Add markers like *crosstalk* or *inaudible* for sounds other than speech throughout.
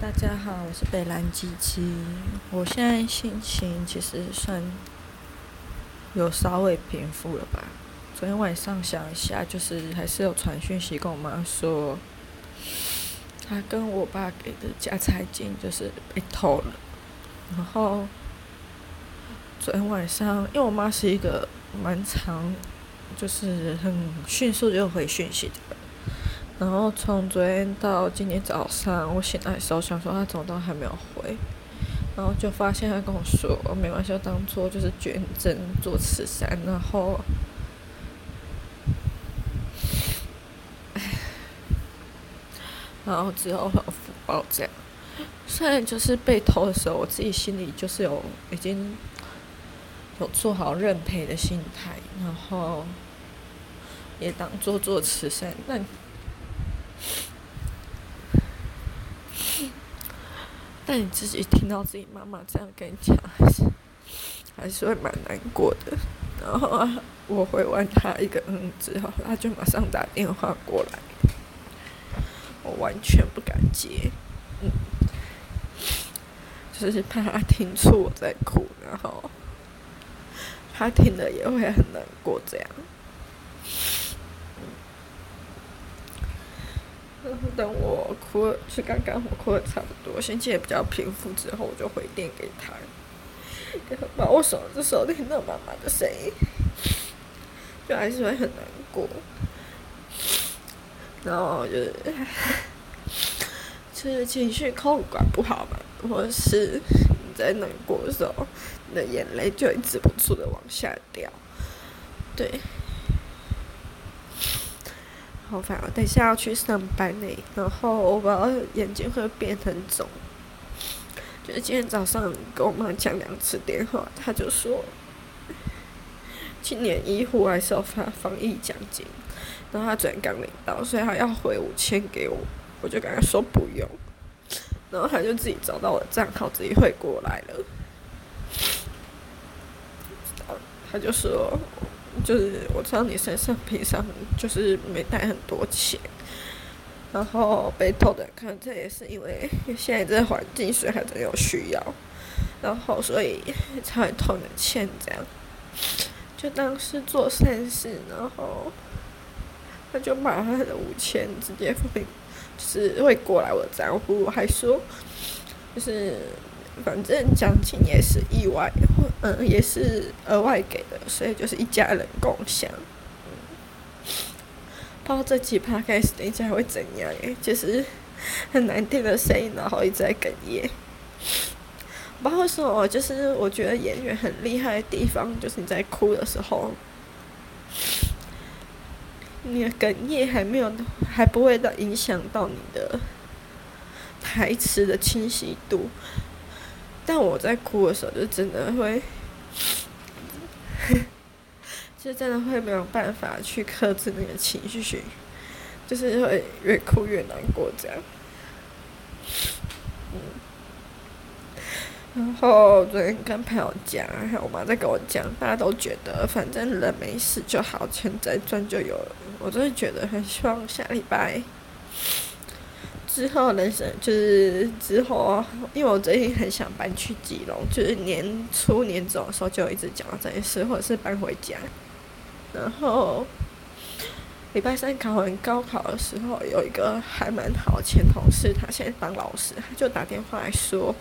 大家好，我是北蓝鸡鸡。我现在心情其实算有稍微平复了吧。昨天晚上想一下，就是还是有传讯息跟我妈说，她跟我爸给的家财金就是被偷了。然后昨天晚上，因为我妈是一个蛮长，就是很迅速就回讯息的人。然后从昨天到今天早上，我醒来的时候想说他怎么都还没有回，然后就发现他跟我说没关系，当做就是捐赠做慈善，然后，唉，然后之后会有福报这样。虽然就是被偷的时候，我自己心里就是有已经有做好认赔的心态，然后也当做做慈善，但。但你自己听到自己妈妈这样跟你讲，还是还是会蛮难过的。然后啊，我回完他一个嗯之后，他就马上打电话过来，我完全不敢接，嗯，就是怕他听出我在哭，然后他听了也会很难过这样。*laughs* 等我哭了，是刚刚我哭的差不多，心情也比较平复之后，我就回电给他，跟他把我手这时候听到妈妈的声音，就还是会很难过。然后就是，就是情绪控管不好嘛，或者是你在难过的时候，你的眼泪就止不住的往下掉，对。好烦啊！等一下要去上班呢，然后我不知道眼睛会变很肿。就是今天早上跟我妈讲两次电话，她就说，今年医护还是要发防疫奖金，然后她昨天刚领到，所以她要汇五千给我，我就跟她说不用，然后她就自己找到我的账号，自己汇过来了。她就说。就是我知道你身上平常就是没带很多钱，然后被偷的可能，这也是因为现在这环境，所以还真有需要，然后所以才会偷你的钱这样，就当是做善事，然后他就把他的五千直接付，就是会过来我的账户，还说就是。反正奖金也是意外，嗯，也是额外给的，所以就是一家人共享。嗯，不知道这期 podcast 等一下会怎样诶，就是很难听的声音，然后一直在哽咽。不知道为什么，就是我觉得演员很厉害的地方，就是你在哭的时候，你的哽咽还没有，还不会到影响到你的台词的清晰度。但我在哭的时候，就真的会，*laughs* 就真的会没有办法去克制那个情绪，就是会越哭越难过这样。嗯，然后昨天跟朋友讲，还有我妈在跟我讲，大家都觉得反正人没事就好，钱再赚就有了。我真的觉得很希望下礼拜。之后人生就是之后，因为我最近很想搬去基隆，就是年初年走的时候就一直讲到这件事，或者是搬回家。然后礼拜三考完高考的时候，有一个还蛮好的前同事，他现在当老师，他就打电话来说，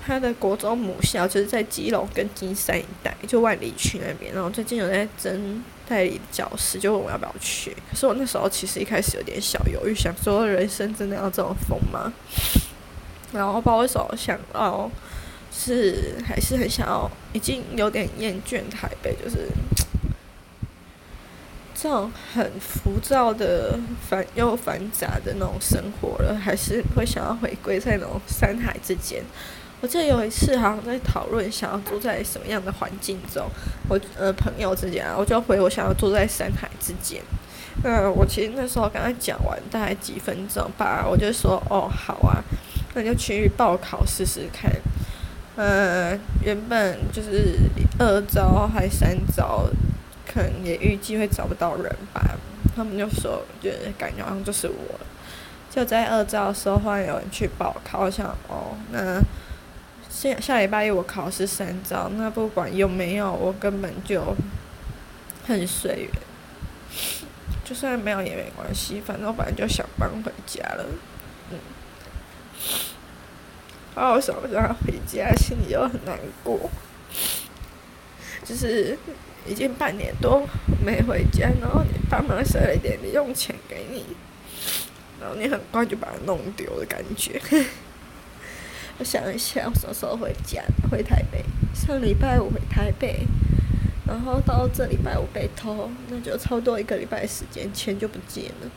他的国中母校就是在基隆跟金山一带，就万里区那边，然后最近有在争。代理教师就问我要不要去，可是我那时候其实一开始有点小犹豫，想说人生真的要这么疯吗？*laughs* 然后不知道为什么想要，是还是很想要，已经有点厌倦台北，就是这种很浮躁的繁又繁杂的那种生活了，还是会想要回归在那种山海之间。我记得有一次好像在讨论想要住在什么样的环境中，我呃朋友之间啊，我就回我想要住在山海之间。嗯，我其实那时候刚才讲完大概几分钟吧，我就说哦好啊，那就去报考试试看。呃，原本就是二招还三招，可能也预计会找不到人吧。他们就说，就感觉好像就是我。就在二招的时候，忽然有人去报考，我想哦，那下下礼拜一我考试三招，那不管有没有，我根本就很随缘，就算没有也没关系，反正我本来就想搬回家了，嗯。然后我想让他回家，心里又很难过，就是已经半年多没回家，然后你爸妈塞了一点零用钱给你。然后你很快就把它弄丢的感觉。我想一下，我什么时候回家？回台北。上礼拜五回台北，然后到这礼拜五被偷，那就差不多一个礼拜时间，钱就不见了。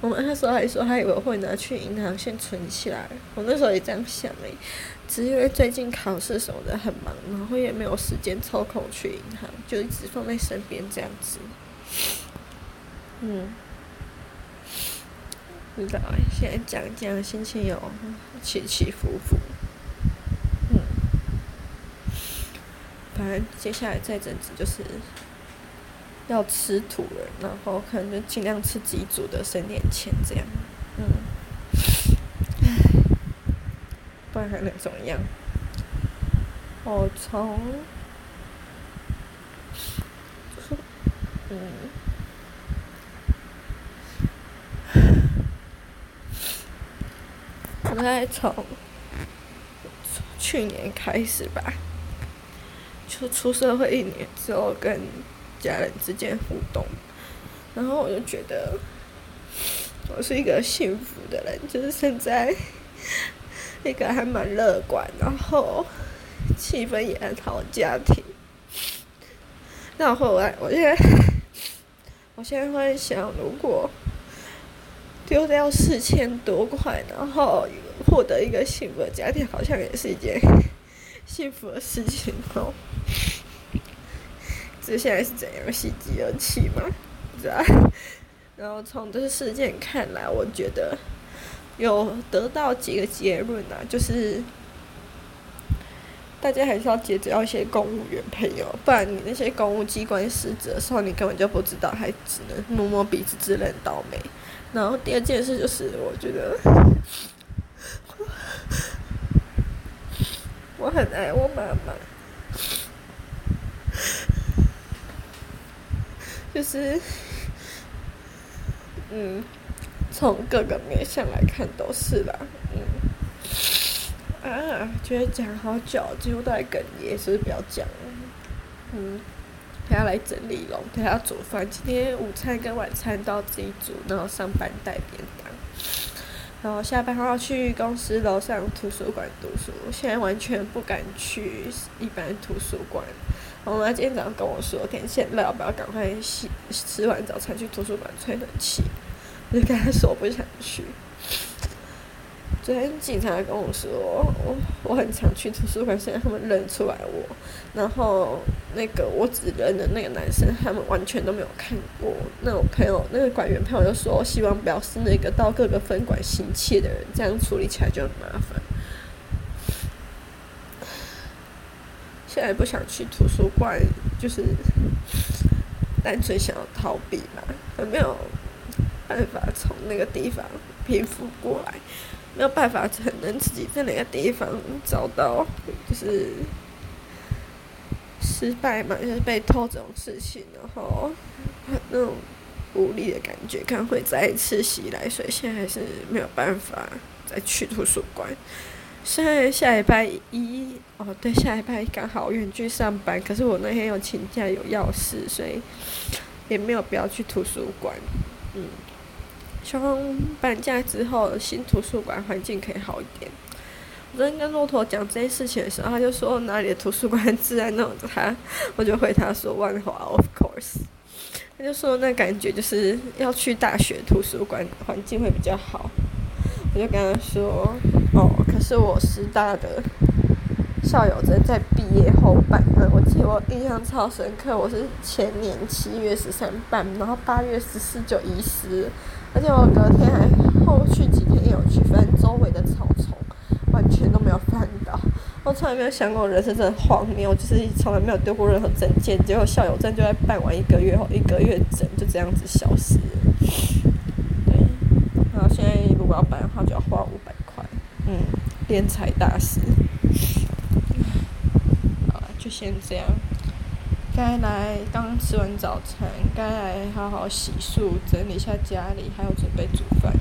我们那时候还说，还以为会拿去银行先存起来。我那时候也这样想诶，只因为最近考试什么的很忙，然后也没有时间抽空去银行，就一直放在身边这样子。嗯。不知道，现在讲讲心情有起起伏伏，嗯，反正接下来再整子就是要吃土了，然后可能就尽量吃自己煮的，省点钱这样，嗯，不然还能怎么样？我从，嗯。大概从去年开始吧，就出社会一年之后，跟家人之间互动，然后我就觉得我是一个幸福的人，就是现在一个还蛮乐观，然后气氛也很好家庭。那后来，我现在我现在会想，如果丢掉四千多块，然后。获得一个幸福的家庭，好像也是一件 *laughs* 幸福的事情哦。这现在是怎样喜极而泣吗？是吧？*laughs* 然后从这个事件看来，我觉得有得到几个结论啊，就是大家还是要结交一些公务员朋友，不然你那些公务机关失职的时候，你根本就不知道，还只能摸摸鼻子自认倒霉。然后第二件事就是，我觉得。我很爱我妈妈，*laughs* 就是，嗯，从各个面向来看都是啦，嗯，啊，觉得讲好久，几乎都在哽咽，所以不要讲了，嗯，还要来整理咯，还要煮饭，今天午餐跟晚餐都要自己煮，然后上班带便当。然后下班后要去公司楼上图书馆读书，现在完全不敢去一般图书馆。我妈今天早上跟我说，天气热，要不要赶快洗吃完早餐去图书馆吹冷气？我就跟她说我不想去。昨天警察跟我说，我我很常去图书馆，现在他们认出来我。然后那个我指认的那个男生，他们完全都没有看过。那我朋友，那个馆员朋友就说，希望不要是那个到各个分馆行窃的人，这样处理起来就很麻烦。现在不想去图书馆，就是单纯想要逃避嘛，还没有办法从那个地方平复过来。没有办法承认自己在哪个地方找到，就是失败嘛，就是被偷这种事情，然后那种无力的感觉，可能会再一次袭来，所以现在还是没有办法再去图书馆。虽然下礼拜一，哦对，下礼拜一刚好远距上班，可是我那天有请假有要事，所以也没有必要去图书馆，嗯。希望搬家之后新图书馆环境可以好一点。我昨天跟骆驼讲这件事情的时候，他就说哪里的图书馆自然那种他，我就回他说万华，of course。他就说那感觉就是要去大学图书馆环境会比较好。我就跟他说哦，可是我师大的校友在在毕业后办的，我记得我印象超深刻，我是前年七月十三办，然后八月十四就遗失。而且我隔天还后续几天也有去翻周围的草丛，完全都没有翻到。我从来没有想过人生真的荒谬，就是从来没有丢过任何证件，结果校友证就在办完一个月后，一个月整就这样子消失了。对，然后现在如果要办的话，就要花五百块。嗯，敛财大师。*laughs* 就先这样。该来刚吃完早餐，该来好好洗漱、整理一下家里，还有准备煮饭。